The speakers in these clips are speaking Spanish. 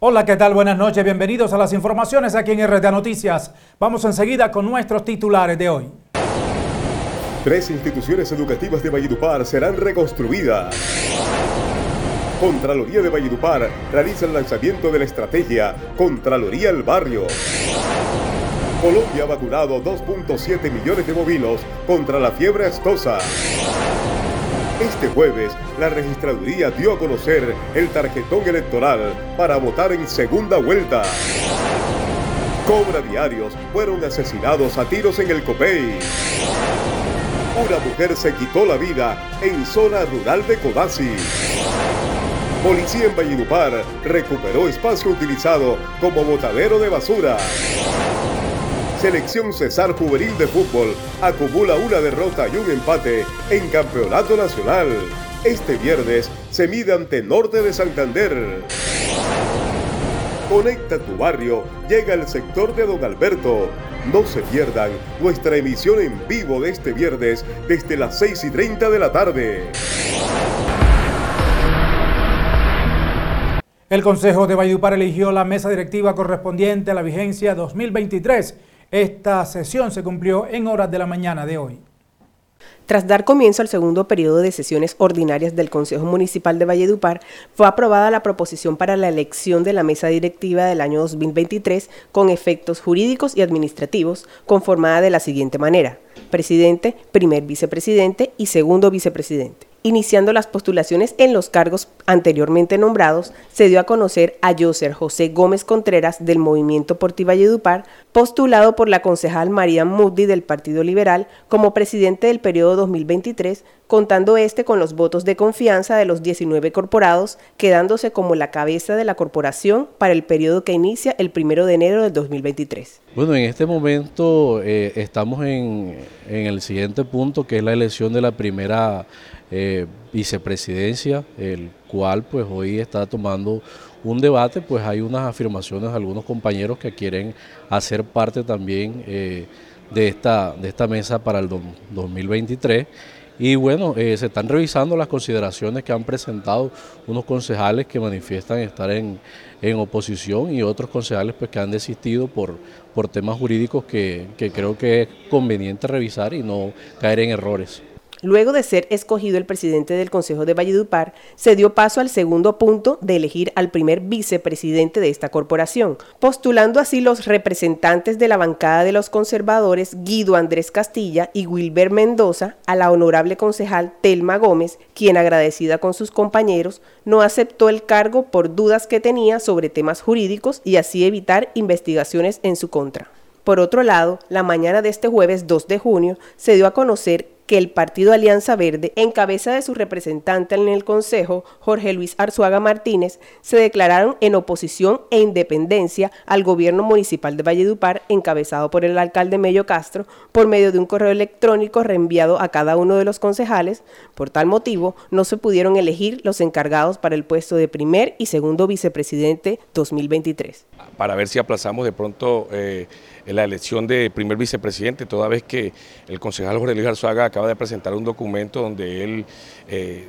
Hola, ¿qué tal? Buenas noches, bienvenidos a las informaciones aquí en RTA Noticias. Vamos enseguida con nuestros titulares de hoy. Tres instituciones educativas de Valledupar serán reconstruidas. Contraloría de Valledupar realiza el lanzamiento de la estrategia Contraloría el Barrio. Colombia ha vacunado 2.7 millones de bovinos contra la fiebre astosa. Este jueves, la registraduría dio a conocer el tarjetón electoral para votar en segunda vuelta. Cobra diarios fueron asesinados a tiros en el Copey. Una mujer se quitó la vida en zona rural de Codazzi. Policía en Valledupar recuperó espacio utilizado como botadero de basura. Selección Cesar Juvenil de Fútbol acumula una derrota y un empate en Campeonato Nacional. Este viernes se mide ante Norte de Santander. Conecta tu barrio, llega al sector de Don Alberto. No se pierdan nuestra emisión en vivo de este viernes desde las 6 y 30 de la tarde. El Consejo de Valledupar eligió la mesa directiva correspondiente a la vigencia 2023 esta sesión se cumplió en horas de la mañana de hoy. Tras dar comienzo al segundo periodo de sesiones ordinarias del Consejo Municipal de Valledupar, fue aprobada la proposición para la elección de la mesa directiva del año 2023 con efectos jurídicos y administrativos, conformada de la siguiente manera. Presidente, primer vicepresidente y segundo vicepresidente. Iniciando las postulaciones en los cargos anteriormente nombrados, se dio a conocer a Yoser José Gómez Contreras del Movimiento Porti Valledupar, postulado por la concejal María Moody del Partido Liberal como presidente del periodo 2023, contando este con los votos de confianza de los 19 corporados, quedándose como la cabeza de la corporación para el periodo que inicia el primero de enero del 2023. Bueno, en este momento eh, estamos en el siguiente punto, que es la elección de la primera eh, vicepresidencia, el cual pues hoy está tomando un debate, pues hay unas afirmaciones de algunos compañeros que quieren hacer parte también eh, de, esta, de esta mesa para el 2023. Y bueno, eh, se están revisando las consideraciones que han presentado unos concejales que manifiestan estar en, oposición y otros concejales pues, que han desistido por, por temas jurídicos que, que creo que es conveniente revisar y no caer en errores. Luego de ser escogido el presidente del Consejo de Valledupar, se dio paso al segundo punto de elegir al primer vicepresidente de esta corporación, postulando así los representantes de la bancada de los conservadores Guido Andrés Castilla y Wilber Mendoza a la honorable concejal Telma Gómez, quien agradecida con sus compañeros no aceptó el cargo por dudas que tenía sobre temas jurídicos y así evitar investigaciones en su contra. Por otro lado, la mañana de este jueves 2 de junio se dio a conocer que el Partido Alianza Verde, en cabeza de su representante en el Consejo, Jorge Luis Arzuaga Martínez, se declararon en oposición e independencia al gobierno municipal de Valledupar, encabezado por el alcalde Mello Castro, por medio de un correo electrónico reenviado a cada uno de los concejales. Por tal motivo, no se pudieron elegir los encargados para el puesto de primer y segundo vicepresidente 2023. Para ver si aplazamos de pronto eh, la elección de primer vicepresidente, toda vez que el concejal Jorge Luis Arzuaga acaba de presentar un documento donde él eh,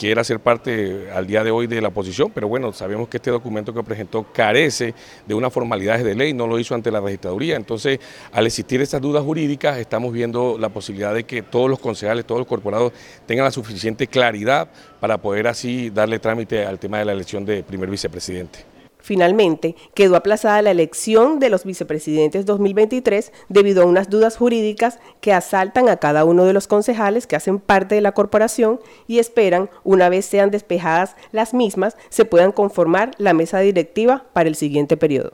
quiere hacer parte al día de hoy de la oposición, pero bueno, sabemos que este documento que presentó carece de unas formalidades de ley, no lo hizo ante la registraduría, entonces al existir estas dudas jurídicas estamos viendo la posibilidad de que todos los concejales, todos los corporados tengan la suficiente claridad para poder así darle trámite al tema de la elección de primer vicepresidente. Finalmente, quedó aplazada la elección de los vicepresidentes 2023 debido a unas dudas jurídicas que asaltan a cada uno de los concejales que hacen parte de la corporación y esperan, una vez sean despejadas las mismas, se puedan conformar la mesa directiva para el siguiente periodo.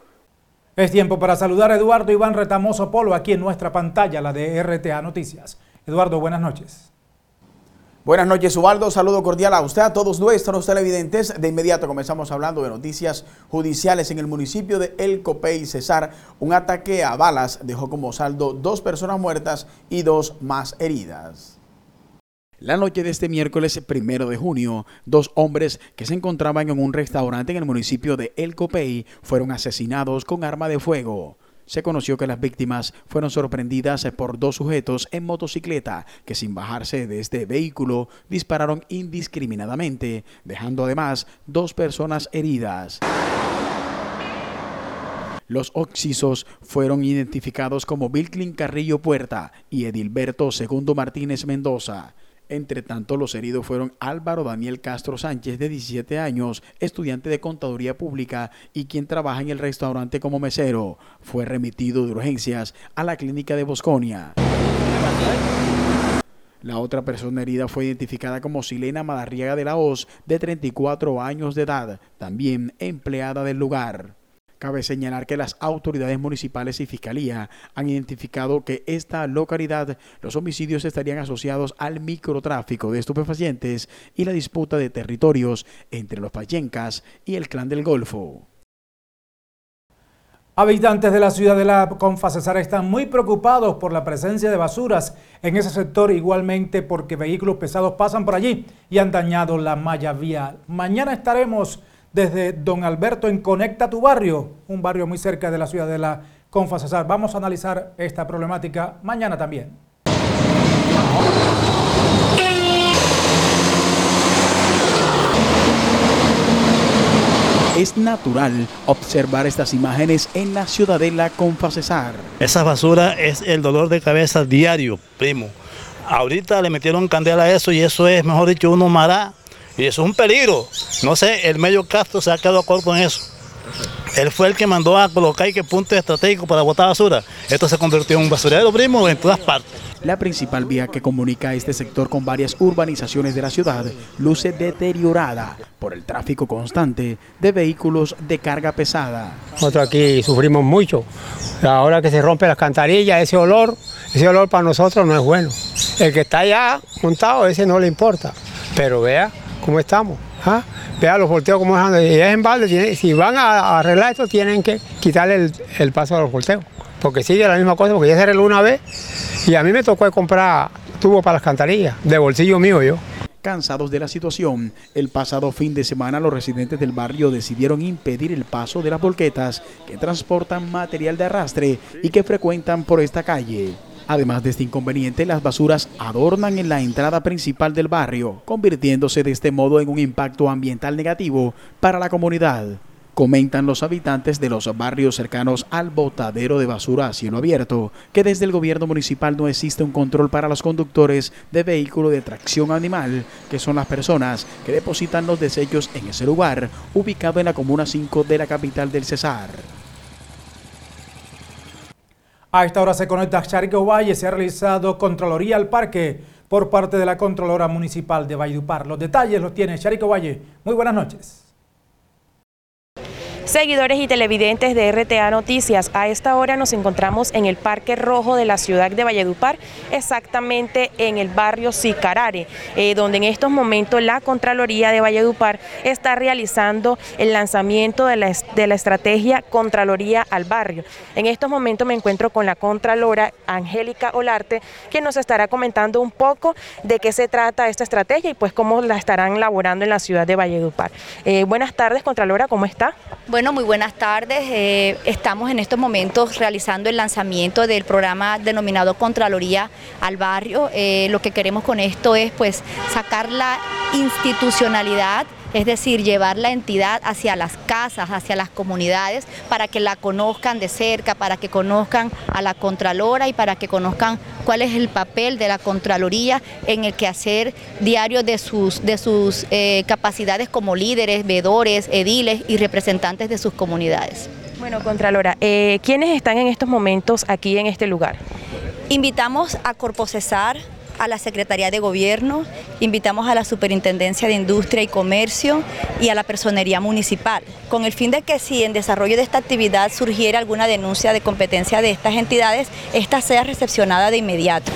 Es tiempo para saludar a Eduardo Iván Retamoso Polo aquí en nuestra pantalla, la de RTA Noticias. Eduardo, buenas noches. Buenas noches, Ubaldo. Saludo cordial a usted, a todos nuestros televidentes. De inmediato comenzamos hablando de noticias judiciales en el municipio de El Copey, Cesar. Un ataque a balas dejó como saldo dos personas muertas y dos más heridas. La noche de este miércoles primero de junio, dos hombres que se encontraban en un restaurante en el municipio de El Copey fueron asesinados con arma de fuego se conoció que las víctimas fueron sorprendidas por dos sujetos en motocicleta que sin bajarse de este vehículo dispararon indiscriminadamente, dejando además dos personas heridas. Los occisos fueron identificados como Bilklin Carrillo Puerta y Edilberto Segundo Martínez Mendoza. Entre tanto, los heridos fueron Álvaro Daniel Castro Sánchez, de 17 años, estudiante de Contaduría Pública y quien trabaja en el restaurante como mesero. Fue remitido de urgencias a la clínica de Bosconia. La otra persona herida fue identificada como Silena Madarriaga de la Hoz, de 34 años de edad, también empleada del lugar. Cabe señalar que las autoridades municipales y fiscalía han identificado que esta localidad los homicidios estarían asociados al microtráfico de estupefacientes y la disputa de territorios entre los payencas y el clan del Golfo. Habitantes de la ciudad de la Confacesar están muy preocupados por la presencia de basuras en ese sector, igualmente porque vehículos pesados pasan por allí y han dañado la malla vial. Mañana estaremos desde Don Alberto en Conecta tu Barrio, un barrio muy cerca de la ciudad de la Confacesar. Vamos a analizar esta problemática mañana también. Es natural observar estas imágenes en la ciudadela Confacesar. Esa basura es el dolor de cabeza diario, primo. Ahorita le metieron candela a eso y eso es, mejor dicho, uno mará y eso es un peligro. No sé, el medio Castro se ha quedado acuerdo con eso. Él fue el que mandó a colocar que punto estratégico para botar basura. Esto se convirtió en un basurero, primo, en todas partes. La principal vía que comunica este sector con varias urbanizaciones de la ciudad luce deteriorada por el tráfico constante de vehículos de carga pesada. Nosotros aquí sufrimos mucho. Ahora que se rompe las cantarillas, ese olor, ese olor para nosotros no es bueno. El que está allá montado, ese no le importa. Pero vea, cómo estamos. ¿ah? Vea los volteos como están. Y es en balde, si van a arreglar esto, tienen que quitarle el, paso a los volteos. Porque sigue la misma cosa, porque ya se arregló una vez y a mí me tocó comprar tubo para las cantarillas, de bolsillo mío yo. Cansados de la situación, el pasado fin de semana los residentes del barrio decidieron impedir el paso de las volquetas que transportan material de arrastre y que frecuentan por esta calle. Además de este inconveniente, las basuras adornan en la entrada principal del barrio, convirtiéndose de este modo en un impacto ambiental negativo para la comunidad. Comentan los habitantes de los barrios cercanos al botadero de basura a cielo abierto que desde el gobierno municipal no existe un control para los conductores de vehículo de tracción animal, que son las personas que depositan los desechos en ese lugar, ubicado en la comuna 5 de la capital del Cesar. A esta hora se conecta Charico Valle. Se ha realizado Contraloría al Parque por parte de la Contralora Municipal de Valledupar. Los detalles los tiene Charico Valle. Muy buenas noches. Seguidores y televidentes de RTA Noticias, a esta hora nos encontramos en el Parque Rojo de la ciudad de Valledupar, exactamente en el barrio Sicarare, eh, donde en estos momentos la Contraloría de Valledupar está realizando el lanzamiento de la, de la estrategia Contraloría al Barrio. En estos momentos me encuentro con la Contralora Angélica Olarte, que nos estará comentando un poco de qué se trata esta estrategia y pues cómo la estarán elaborando en la ciudad de Valledupar. Eh, buenas tardes, Contralora, ¿cómo está? Bueno, muy buenas tardes. Eh, estamos en estos momentos realizando el lanzamiento del programa denominado Contraloría al Barrio. Eh, lo que queremos con esto es pues sacar la institucionalidad es decir, llevar la entidad hacia las casas, hacia las comunidades, para que la conozcan de cerca, para que conozcan a la Contralora y para que conozcan cuál es el papel de la Contraloría en el quehacer diario de sus, de sus eh, capacidades como líderes, vedores, ediles y representantes de sus comunidades. Bueno, Contralora, eh, ¿quiénes están en estos momentos aquí en este lugar? Invitamos a Corpo Cesar, a la Secretaría de Gobierno, invitamos a la Superintendencia de Industria y Comercio y a la Personería Municipal, con el fin de que si en desarrollo de esta actividad surgiera alguna denuncia de competencia de estas entidades, esta sea recepcionada de inmediato.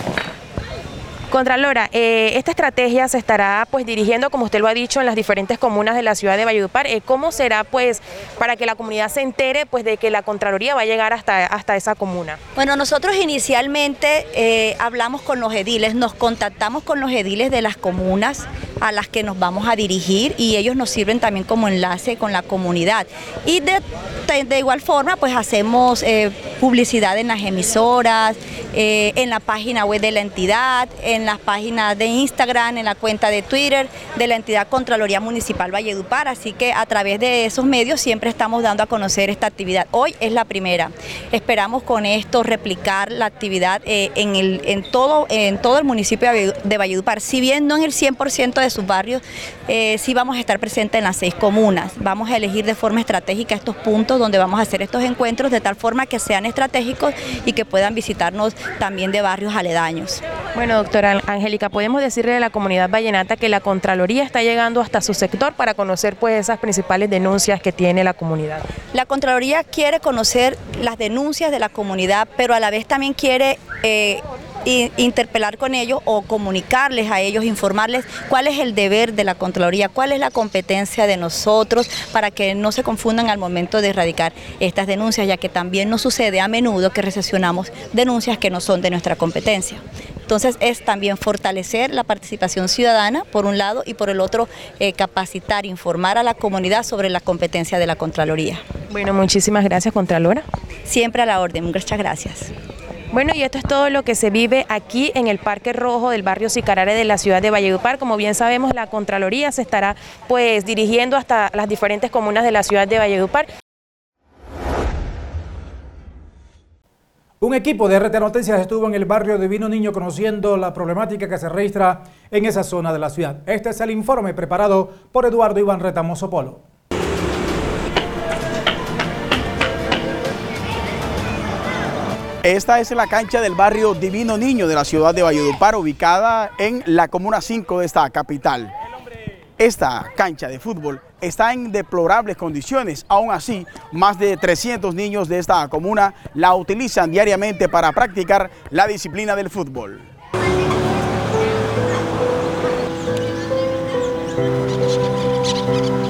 Contralora, eh, esta estrategia se estará pues dirigiendo, como usted lo ha dicho, en las diferentes comunas de la ciudad de Valledupar. Eh, ¿Cómo será pues para que la comunidad se entere pues de que la Contraloría va a llegar hasta, hasta esa comuna? Bueno, nosotros inicialmente eh, hablamos con los ediles, nos contactamos con los ediles de las comunas a las que nos vamos a dirigir y ellos nos sirven también como enlace con la comunidad. Y de, igual forma, pues hacemos eh, publicidad en las emisoras, en la página web de la entidad, en las páginas de Instagram, en la cuenta de Twitter de la entidad Contraloría Municipal Valledupar, así que a través de esos medios siempre estamos dando a conocer esta actividad. Hoy es la primera. Esperamos con esto replicar la actividad eh, en, el, en, todo, en todo el municipio de Valledupar. Si bien no en el 100% de sus barrios, eh, sí vamos a estar presentes en las seis comunas. Vamos a elegir de forma estratégica estos puntos donde vamos a hacer estos encuentros de tal forma que sean estratégicos y que puedan visitarnos también de barrios aledaños. Bueno, doctora Angélica, podemos decirle a la comunidad vallenata que la Contraloría está llegando hasta su sector para conocer pues esas principales denuncias que tiene la comunidad. La Contraloría quiere conocer las denuncias de la comunidad, pero a la vez también quiere eh, interpelar con ellos o comunicarles a ellos, informarles cuál es el deber de la Contraloría, cuál es la competencia de nosotros para que no se confundan al momento de erradicar estas denuncias, ya que también nos sucede a menudo que recepcionamos denuncias que no son de nuestra competencia. Entonces es también fortalecer la participación ciudadana, por un lado, y por el otro, eh, capacitar, informar a la comunidad sobre la competencia de la Contraloría. Bueno, muchísimas gracias, Contralora. Siempre a la orden, muchas gracias. Bueno, y esto es todo lo que se vive aquí en el Parque Rojo del barrio Sicarare de la ciudad de Valledupar. Como bien sabemos, la Contraloría se estará pues dirigiendo hasta las diferentes comunas de la ciudad de Valledupar. Un equipo de RT Noticias estuvo en el barrio Divino Niño conociendo la problemática que se registra en esa zona de la ciudad. Este es el informe preparado por Eduardo Iván Retamoso Polo. Esta es la cancha del barrio Divino Niño de la ciudad de Valledupar, ubicada en la Comuna 5 de esta capital. Esta cancha de fútbol está en deplorables condiciones. Aún así, más de 300 niños de esta comuna la utilizan diariamente para practicar la disciplina del fútbol.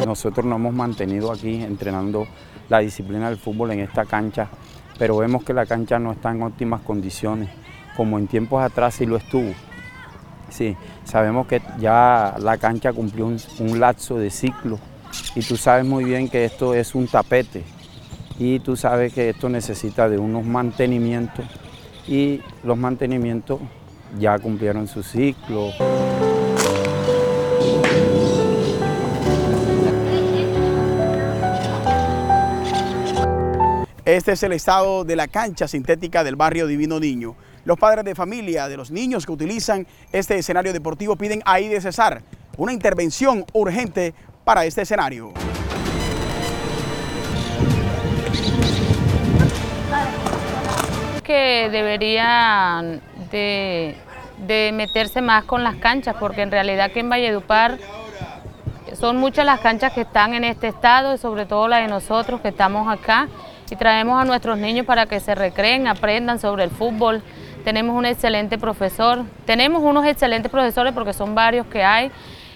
Nosotros nos hemos mantenido aquí entrenando la disciplina del fútbol en esta cancha, pero vemos que la cancha no está en óptimas condiciones, como en tiempos atrás sí lo estuvo. Sí, sabemos que ya la cancha cumplió un, un lapso de ciclo y tú sabes muy bien que esto es un tapete y tú sabes que esto necesita de unos mantenimientos y los mantenimientos ya cumplieron su ciclo. Este es el estado de la cancha sintética del barrio Divino Niño. Los padres de familia de los niños que utilizan este escenario deportivo piden ahí de cesar una intervención urgente para este escenario. Que deberían de, de meterse más con las canchas, porque en realidad que en Valledupar son muchas las canchas que están en este estado y sobre todo las de nosotros que estamos acá y traemos a nuestros niños para que se recreen, aprendan sobre el fútbol. Tenemos un excelente profesor, tenemos unos excelentes profesores porque son varios que hay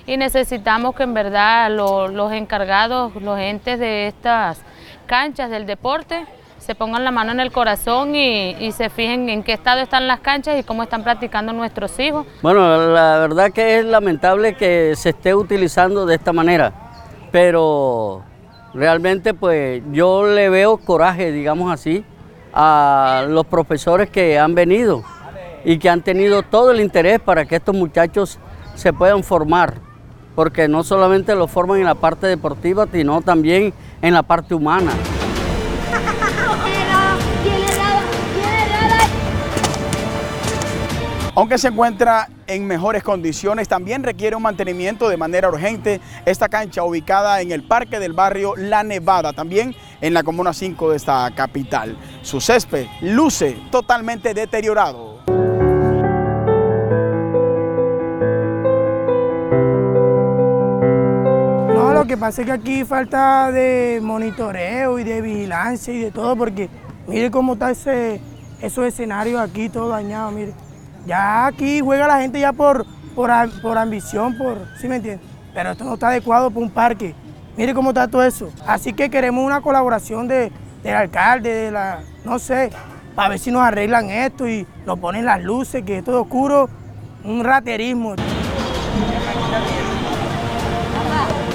y necesitamos que en verdad los encargados, los entes de estas canchas del deporte, se pongan la mano en el corazón y, se fijen en qué estado están las canchas y cómo están practicando nuestros hijos. Bueno, la verdad que es lamentable que se esté utilizando de esta manera, pero realmente pues yo le veo coraje, digamos así, a los profesores que han venido y que han tenido todo el interés para que estos muchachos se puedan formar porque no solamente lo forman en la parte deportiva, sino también en la parte humana. Aunque se encuentra en mejores condiciones, también requiere un mantenimiento de manera urgente. Esta cancha ubicada en el parque del barrio La Nevada, también en la Comuna 5 de esta capital. Su césped luce totalmente deteriorado. Lo que pasa es que aquí falta de monitoreo y de vigilancia y de todo, porque mire cómo está ese, esos escenarios aquí, todo dañado, mire. Ya aquí juega la gente ya por, por, ambición, por, ¿sí me entiende? Pero esto no está adecuado para un parque. Mire cómo está todo eso. Así que queremos una colaboración de, del alcalde, de la, no sé, para ver si nos arreglan esto y nos ponen las luces, que es todo oscuro, un raterismo.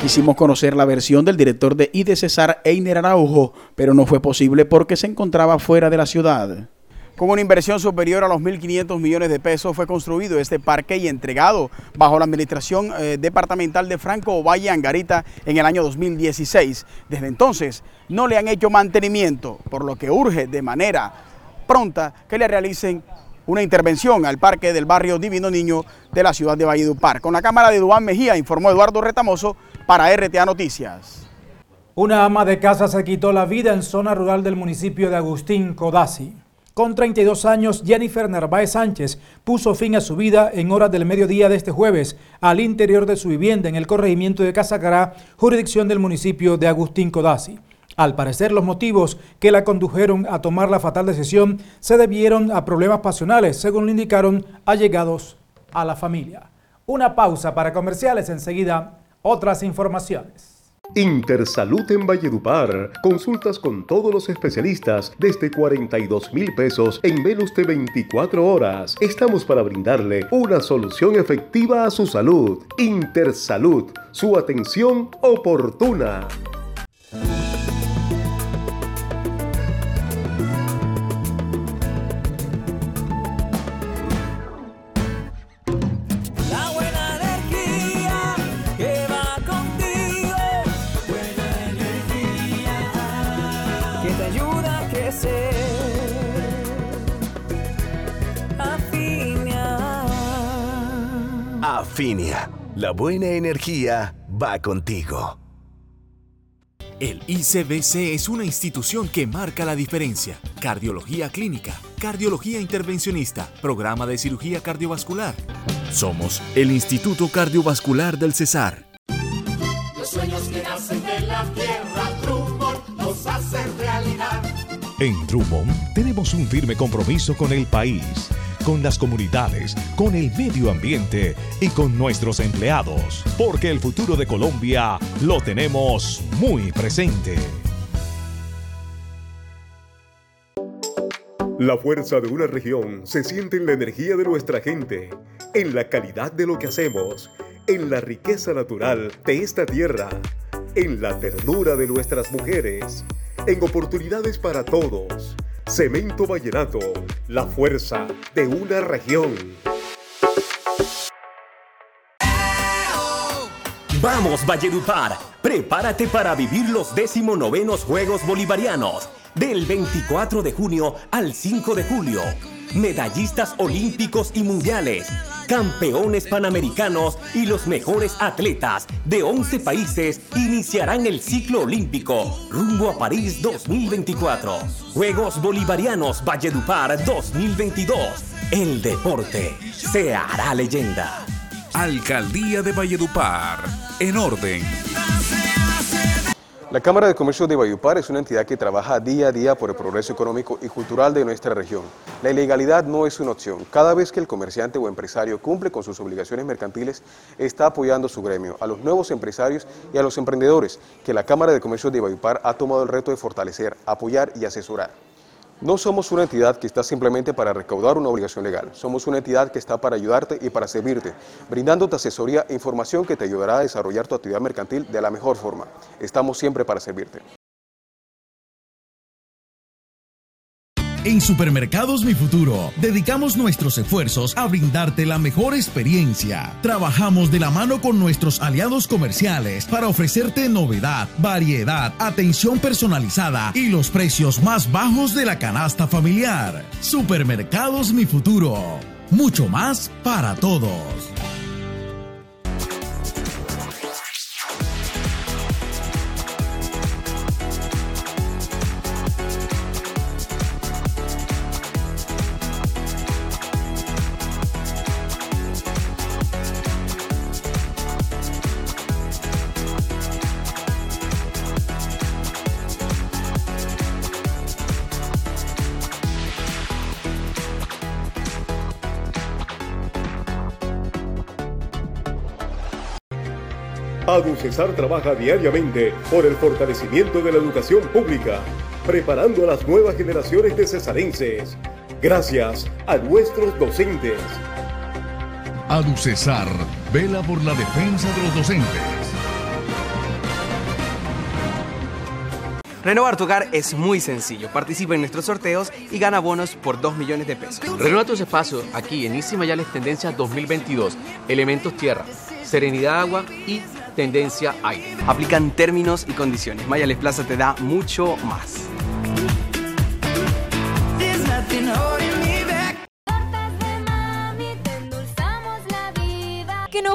Quisimos conocer la versión del director de IDE Cesar, Einer Araujo, pero no fue posible porque se encontraba fuera de la ciudad. Con una inversión superior a los 1.500 millones de pesos fue construido este parque y entregado bajo la administración eh, departamental de Franco Ovalle Angarita en el año 2016. Desde entonces no le han hecho mantenimiento, por lo que urge de manera pronta que le realicen una intervención al parque del barrio Divino Niño de la ciudad de Valledupar. Con la cámara de Dubán Mejía informó Eduardo Retamoso para RTA Noticias. Una ama de casa se quitó la vida en zona rural del municipio de Agustín Codazzi. Con 32 años, Jennifer Narváez Sánchez puso fin a su vida en horas del mediodía de este jueves al interior de su vivienda en el corregimiento de Casacará, jurisdicción del municipio de Agustín Codazzi. Al parecer, los motivos que la condujeron a tomar la fatal decisión se debieron a problemas pasionales, según lo indicaron allegados a la familia. Una pausa para comerciales, enseguida otras informaciones. Intersalud en Valledupar. Consultas con todos los especialistas desde 42 mil pesos en menos de 24 horas. Estamos para brindarle una solución efectiva a su salud. Intersalud, su atención oportuna. Afinia, la buena energía va contigo. El ICBC es una institución que marca la diferencia. Cardiología clínica, cardiología intervencionista, programa de cirugía cardiovascular. Somos el Instituto Cardiovascular del Cesar. En Drummond tenemos un firme compromiso con el país con las comunidades, con el medio ambiente y con nuestros empleados, porque el futuro de Colombia lo tenemos muy presente. La fuerza de una región se siente en la energía de nuestra gente, en la calidad de lo que hacemos, en la riqueza natural de esta tierra, en la ternura de nuestras mujeres, en oportunidades para todos Cemento Vallenato, la fuerza de una región. Vamos Valledupar, prepárate para vivir los 19 Juegos Bolivarianos del 24 de junio al 5 de julio. Medallistas olímpicos y mundiales campeones panamericanos y los mejores atletas de 11 países iniciarán el ciclo olímpico rumbo a París 2024. Juegos Bolivarianos Valledupar 2022. El deporte se hará leyenda. Alcaldía de Valledupar. En orden. La Cámara de Comercio de Bayupar es una entidad que trabaja día a día por el progreso económico y cultural de nuestra región. La ilegalidad no es una opción. Cada vez que el comerciante o empresario cumple con sus obligaciones mercantiles, está apoyando su gremio, a los nuevos empresarios y a los emprendedores que la Cámara de Comercio de Bayupar ha tomado el reto de fortalecer, apoyar y asesorar. No somos una entidad que está simplemente para recaudar una obligación legal, somos una entidad que está para ayudarte y para servirte, brindándote asesoría e información que te ayudará a desarrollar tu actividad mercantil de la mejor forma. Estamos siempre para servirte. En Supermercados Mi Futuro, dedicamos nuestros esfuerzos a brindarte la mejor experiencia. Trabajamos de la mano con nuestros aliados comerciales para ofrecerte novedad, variedad, atención personalizada y los precios más bajos de la canasta familiar. Supermercados Mi Futuro, mucho más para todos. Cesar trabaja diariamente por el fortalecimiento de la educación pública, preparando a las nuevas generaciones de cesarenses. Gracias a nuestros docentes. Cesar vela por la defensa de los docentes. Renovar tu hogar es muy sencillo. Participa en nuestros sorteos y gana bonos por 2 millones de pesos. Renueva tus espacios aquí en Easy Mayales Tendencia 2022. Elementos tierra, serenidad agua y tendencia aire. Aplican términos y condiciones. Mayales Plaza te da mucho más.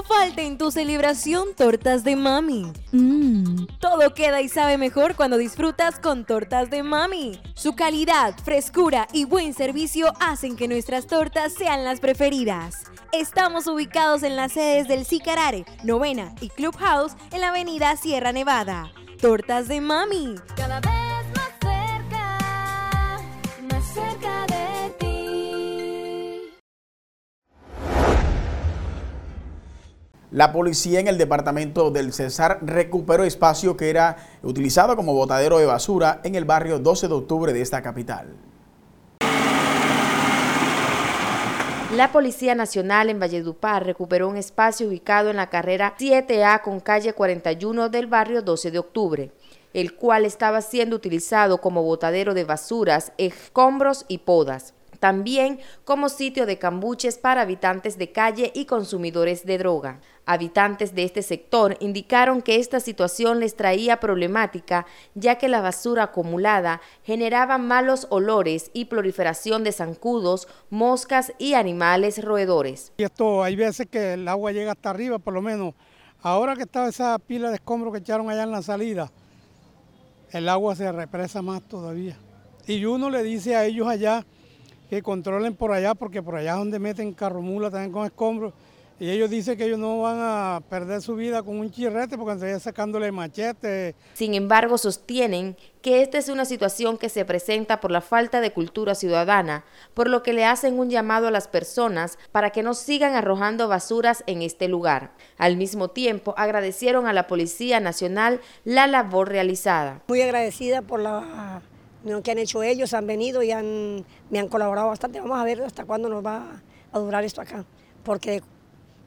Falte en tu celebración tortas de mami. Mmm, todo queda y sabe mejor cuando disfrutas con tortas de mami. Su calidad, frescura y buen servicio hacen que nuestras tortas sean las preferidas. Estamos ubicados en las sedes del Sicarare, Novena y Clubhouse en la avenida Sierra Nevada. Tortas de mami. Cada La policía en el departamento del Cesar recuperó espacio que era utilizado como botadero de basura en el barrio 12 de octubre de esta capital. La Policía Nacional en Valledupar recuperó un espacio ubicado en la carrera 7A con calle 41 del barrio 12 de octubre, el cual estaba siendo utilizado como botadero de basuras, escombros y podas también como sitio de cambuches para habitantes de calle y consumidores de droga. Habitantes de este sector indicaron que esta situación les traía problemática ya que la basura acumulada generaba malos olores y proliferación de zancudos, moscas y animales roedores. Y esto hay veces que el agua llega hasta arriba, por lo menos ahora que está esa pila de escombros que echaron allá en la salida, el agua se represa más todavía. Y uno le dice a ellos allá que controlen por allá, porque por allá es donde meten carromula también con escombros. Y ellos dicen que ellos no van a perder su vida con un chirrete porque están sacándole machete. Sin embargo, sostienen que esta es una situación que se presenta por la falta de cultura ciudadana, por lo que le hacen un llamado a las personas para que no sigan arrojando basuras en este lugar. Al mismo tiempo, agradecieron a la Policía Nacional la labor realizada. Muy agradecida por la que han hecho ellos, han venido y han, me han colaborado bastante. Vamos a ver hasta cuándo nos va a durar esto acá, porque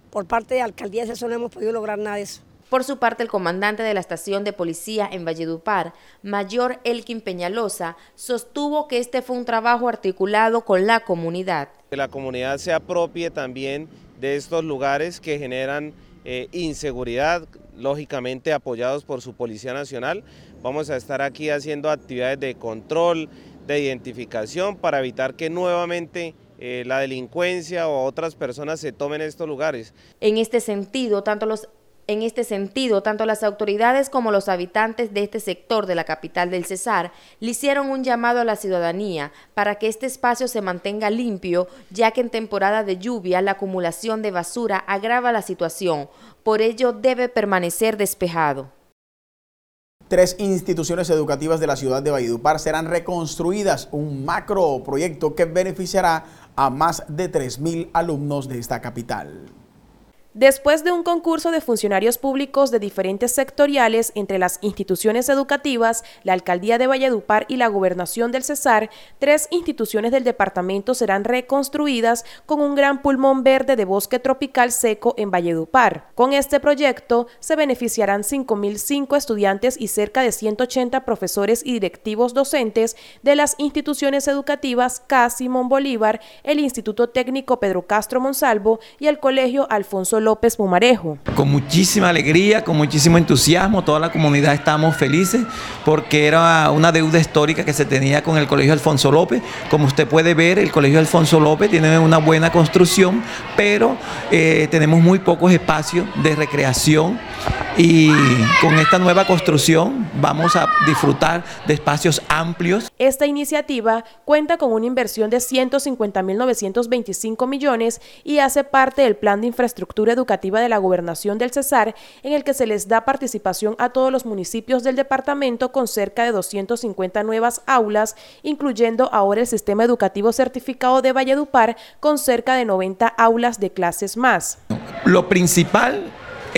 por parte de alcaldía de eso no hemos podido lograr nada de eso. Por su parte, el comandante de la estación de policía en Valledupar, Mayor Elkin Peñalosa, sostuvo que este fue un trabajo articulado con la comunidad. Que la comunidad se apropie también de estos lugares que generan eh, inseguridad, lógicamente apoyados por su Policía Nacional. Vamos a estar aquí haciendo actividades de control, de identificación para evitar que nuevamente eh, la delincuencia o otras personas se tomen estos lugares. En este sentido, tanto los en este sentido, tanto las autoridades como los habitantes de este sector de la capital del Cesar le hicieron un llamado a la ciudadanía para que este espacio se mantenga limpio, ya que en temporada de lluvia la acumulación de basura agrava la situación, por ello debe permanecer despejado. Tres instituciones educativas de la ciudad de Valledupar serán reconstruidas, un macro proyecto que beneficiará a más de 3.000 alumnos de esta capital. Después de un concurso de funcionarios públicos de diferentes sectoriales entre las instituciones educativas, la Alcaldía de Valledupar y la Gobernación del Cesar, tres instituciones del departamento serán reconstruidas con un gran pulmón verde de bosque tropical seco en Valledupar. Con este proyecto se beneficiarán 5.005 estudiantes y cerca de 180 profesores y directivos docentes de las instituciones educativas CA Simón Bolívar, el Instituto Técnico Pedro Castro Monsalvo y el Colegio Alfonso López Pumarejo. Con muchísima alegría, con muchísimo entusiasmo, toda la comunidad estamos felices porque era una deuda histórica que se tenía con el Colegio Alfonso López. Como usted puede ver, el Colegio Alfonso López tiene una buena construcción, pero eh, tenemos muy pocos espacios de recreación y con esta nueva construcción vamos a disfrutar de espacios amplios. Esta iniciativa cuenta con una inversión de 150.925 millones y hace parte del plan de infraestructura educativa de la gobernación del Cesar, en el que se les da participación a todos los municipios del departamento con cerca de 250 nuevas aulas, incluyendo ahora el sistema educativo certificado de Valledupar con cerca de 90 aulas de clases más. Lo principal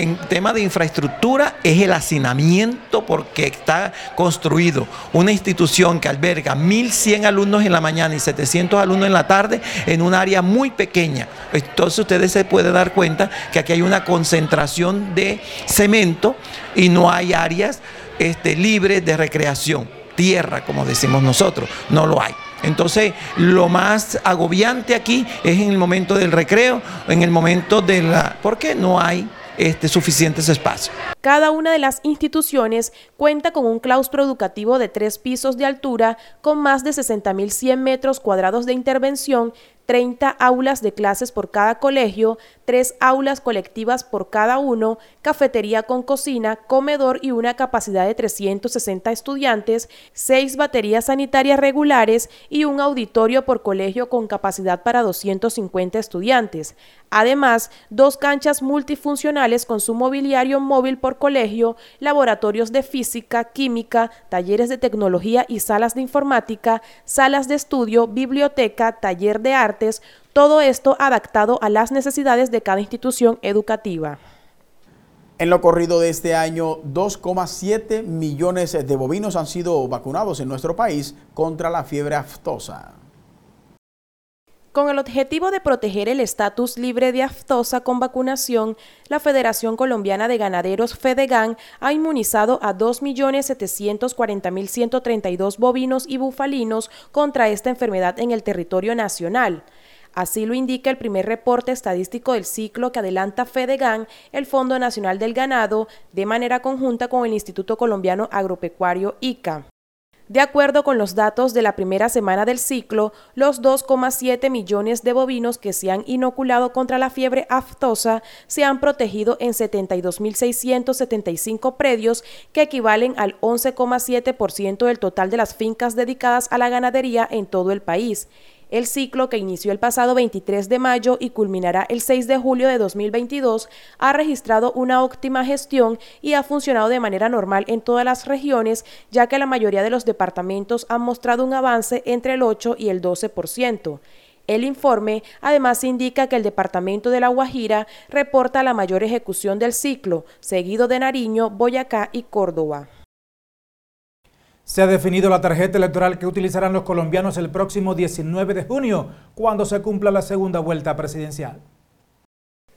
en tema de infraestructura es el hacinamiento porque está construido una institución que alberga 1.100 alumnos en la mañana y 700 alumnos en la tarde en un área muy pequeña. Entonces ustedes se pueden dar cuenta que aquí hay una concentración de cemento y no hay áreas este, libres de recreación tierra, como decimos nosotros. No lo hay. Entonces, lo más agobiante aquí es en el momento del recreo, en el momento de la... porque no hay este, suficientes espacios. Cada una de las instituciones cuenta con un claustro educativo de tres pisos de altura con más de 60.100 metros cuadrados de intervención 30 aulas de clases por cada colegio, 3 aulas colectivas por cada uno, cafetería con cocina, comedor y una capacidad de 360 estudiantes, 6 baterías sanitarias regulares y un auditorio por colegio con capacidad para 250 estudiantes. Además, dos canchas multifuncionales con su mobiliario móvil por colegio, laboratorios de física, química, talleres de tecnología y salas de informática, salas de estudio, biblioteca, taller de todo esto adaptado a las necesidades de cada institución educativa. En lo corrido de este año, 2,7 millones de bovinos han sido vacunados en nuestro país contra la fiebre aftosa. Con el objetivo de proteger el estatus libre de aftosa con vacunación, la Federación Colombiana de Ganaderos FEDEGAN ha inmunizado a 2.740.132 bovinos y bufalinos contra esta enfermedad en el territorio nacional. Así lo indica el primer reporte estadístico del ciclo que adelanta FEDEGAN, el Fondo Nacional del Ganado, de manera conjunta con el Instituto Colombiano Agropecuario ICA. De acuerdo con los datos de la primera semana del ciclo, los 2,7 millones de bovinos que se han inoculado contra la fiebre aftosa se han protegido en 72.675 predios, que equivalen al 11,7% del total de las fincas dedicadas a la ganadería en todo el país. El ciclo, que inició el pasado 23 de mayo y culminará el 6 de julio de 2022, ha registrado una óptima gestión y ha funcionado de manera normal en todas las regiones, ya que la mayoría de los departamentos han mostrado un avance entre el 8 y el 12%. El informe además indica que el departamento de La Guajira reporta la mayor ejecución del ciclo, seguido de Nariño, Boyacá y Córdoba. Se ha definido la tarjeta electoral que utilizarán los colombianos el próximo 19 de junio, cuando se cumpla la segunda vuelta presidencial.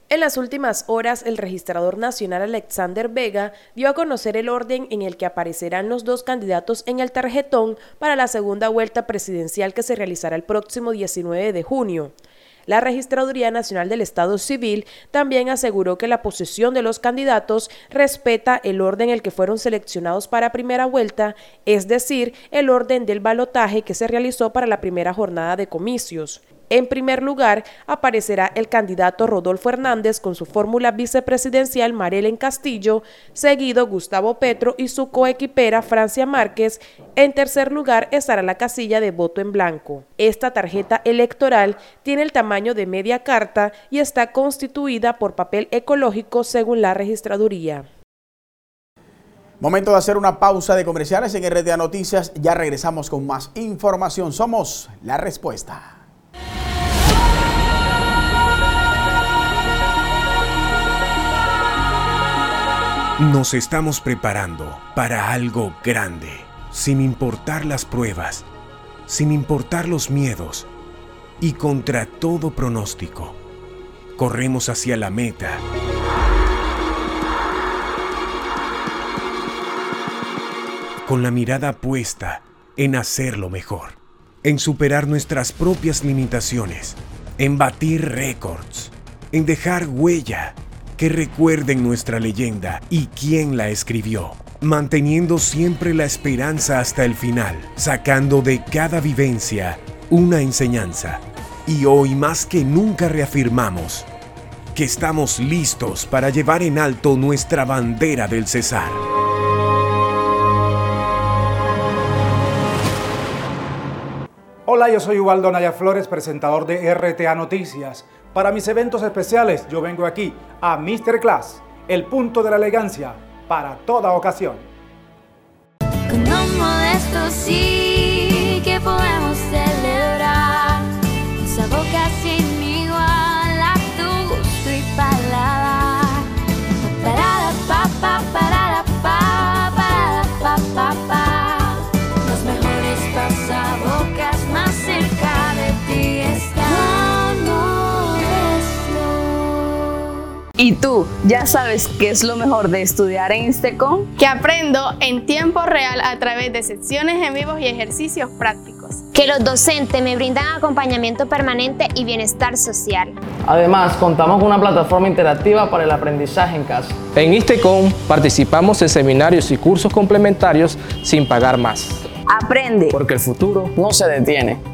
En las últimas horas, el registrador nacional Alexander Vega dio a conocer el orden en el que aparecerán los dos candidatos en el tarjetón para la segunda vuelta presidencial que se realizará el próximo 19 de junio. La Registraduría Nacional del Estado Civil también aseguró que la posesión de los candidatos respeta el orden en el que fueron seleccionados para primera vuelta, es decir, el orden del balotaje que se realizó para la primera jornada de comicios. En primer lugar, aparecerá el candidato Rodolfo Hernández con su fórmula vicepresidencial Marelen Castillo, seguido Gustavo Petro y su coequipera Francia Márquez. En tercer lugar estará la casilla de voto en blanco. Esta tarjeta electoral tiene el tamaño de media carta y está constituida por papel ecológico según la registraduría. Momento de hacer una pausa de comerciales en RTA Noticias. Ya regresamos con más información. Somos la respuesta. Nos estamos preparando para algo grande, sin importar las pruebas, sin importar los miedos y contra todo pronóstico. Corremos hacia la meta. Con la mirada puesta en hacerlo mejor, en superar nuestras propias limitaciones, en batir récords, en dejar huella que recuerden nuestra leyenda y quién la escribió, manteniendo siempre la esperanza hasta el final, sacando de cada vivencia una enseñanza. Y hoy más que nunca reafirmamos que estamos listos para llevar en alto nuestra bandera del Cesar. Hola, yo soy Ubaldo Naya Flores, presentador de RTA Noticias. Para mis eventos especiales, yo vengo aquí a Mr. Class, el punto de la elegancia para toda ocasión. ¿Y tú, ya sabes qué es lo mejor de estudiar en Instecom? Que aprendo en tiempo real a través de secciones en vivos y ejercicios prácticos. Que los docentes me brindan acompañamiento permanente y bienestar social. Además, contamos con una plataforma interactiva para el aprendizaje en casa. En Istecom participamos en seminarios y cursos complementarios sin pagar más. Aprende. Porque el futuro no se detiene.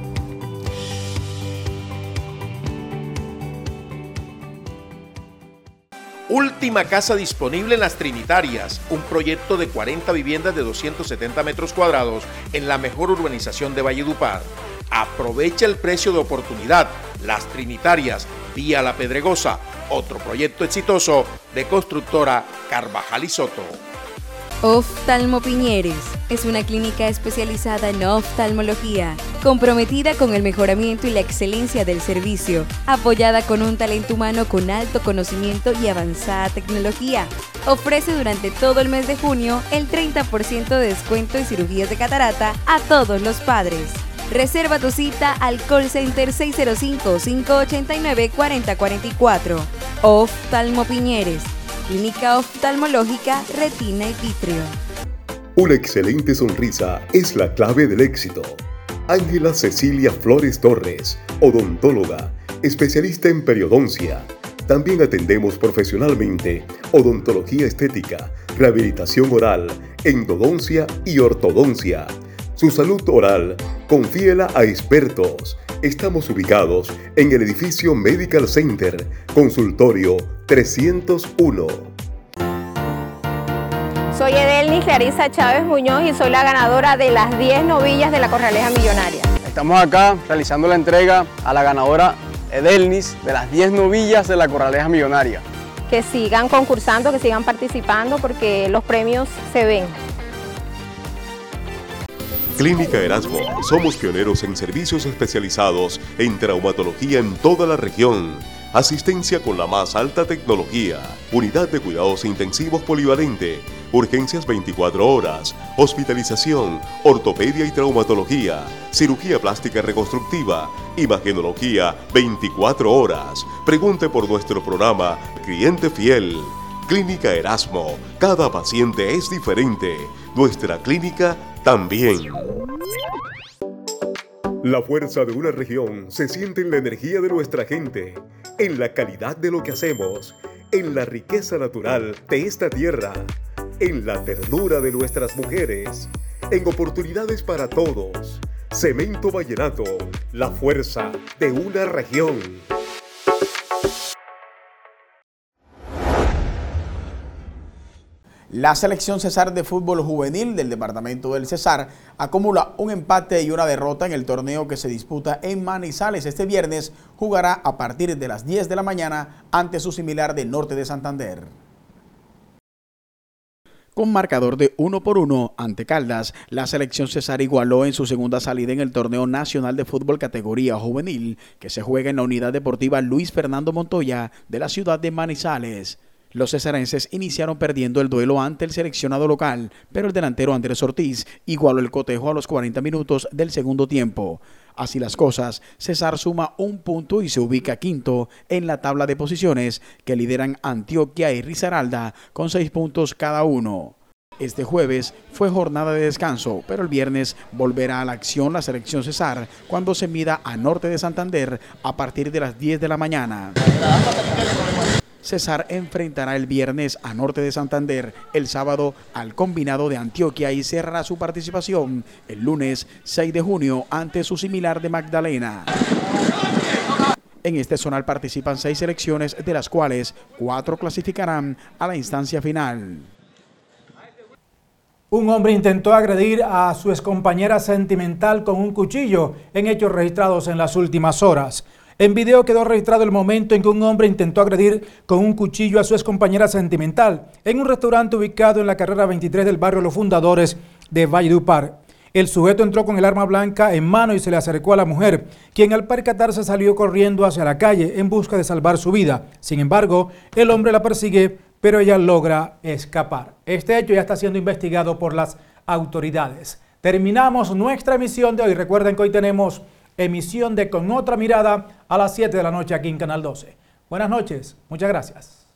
Última casa disponible en las Trinitarias, un proyecto de 40 viviendas de 270 metros cuadrados en la mejor urbanización de Valledupar. Aprovecha el precio de oportunidad. Las Trinitarias, vía La Pedregosa, otro proyecto exitoso de constructora Carvajal y Soto. Oftalmo Piñeres es una clínica especializada en oftalmología, comprometida con el mejoramiento y la excelencia del servicio, apoyada con un talento humano con alto conocimiento y avanzada tecnología. Ofrece durante todo el mes de junio el 30% de descuento en cirugías de catarata a todos los padres. Reserva tu cita al call center 605-589-4044. Oftalmo Piñeres Clínica Oftalmológica Retina y Vitrio. Una excelente sonrisa es la clave del éxito. Ángela Cecilia Flores Torres, odontóloga, especialista en periodoncia. También atendemos profesionalmente odontología estética, rehabilitación oral, endodoncia y ortodoncia. Su salud oral, confíela a expertos. Estamos ubicados en el edificio Medical Center, consultorio 301. Soy Edelni Clarisa Chávez Muñoz y soy la ganadora de las 10 novillas de la Corraleja Millonaria. Estamos acá realizando la entrega a la ganadora Edelnis de las 10 novillas de la Corraleja Millonaria. Que sigan concursando, que sigan participando porque los premios se ven. Clínica Erasmo. Somos pioneros en servicios especializados en traumatología en toda la región. Asistencia con la más alta tecnología. Unidad de cuidados intensivos polivalente. Urgencias 24 horas. Hospitalización. Ortopedia y traumatología. Cirugía plástica reconstructiva. Imagenología 24 horas. Pregunte por nuestro programa Cliente Fiel. Clínica Erasmo. Cada paciente es diferente. Nuestra clínica también. La fuerza de una región se siente en la energía de nuestra gente, en la calidad de lo que hacemos, en la riqueza natural de esta tierra, en la ternura de nuestras mujeres, en oportunidades para todos. Cemento Vallenato, la fuerza de una región. La selección Cesar de fútbol juvenil del departamento del Cesar acumula un empate y una derrota en el torneo que se disputa en Manizales. Este viernes jugará a partir de las 10 de la mañana ante su similar de Norte de Santander. Con marcador de 1 por 1 ante Caldas, la selección Cesar igualó en su segunda salida en el torneo nacional de fútbol categoría juvenil que se juega en la unidad deportiva Luis Fernando Montoya de la ciudad de Manizales. Los cesarenses iniciaron perdiendo el duelo ante el seleccionado local, pero el delantero Andrés Ortiz igualó el cotejo a los 40 minutos del segundo tiempo. Así las cosas, Cesar suma un punto y se ubica quinto en la tabla de posiciones que lideran Antioquia y Risaralda con seis puntos cada uno. Este jueves fue jornada de descanso, pero el viernes volverá a la acción la selección Cesar cuando se mida a Norte de Santander a partir de las 10 de la mañana. Cesar enfrentará el viernes a Norte de Santander, el sábado al combinado de Antioquia y cerrará su participación el lunes 6 de junio ante su similar de Magdalena. En este zonal participan seis selecciones, de las cuales cuatro clasificarán a la instancia final. Un hombre intentó agredir a su excompañera sentimental con un cuchillo en hechos registrados en las últimas horas. En video quedó registrado el momento en que un hombre intentó agredir con un cuchillo a su excompañera sentimental en un restaurante ubicado en la carrera 23 del barrio Los Fundadores de Valledupar. El sujeto entró con el arma blanca en mano y se le acercó a la mujer, quien al percatarse salió corriendo hacia la calle en busca de salvar su vida. Sin embargo, el hombre la persigue, pero ella logra escapar. Este hecho ya está siendo investigado por las autoridades. Terminamos nuestra emisión de hoy. Recuerden que hoy tenemos emisión de Con otra mirada a las 7 de la noche aquí en Canal 12. Buenas noches, muchas gracias.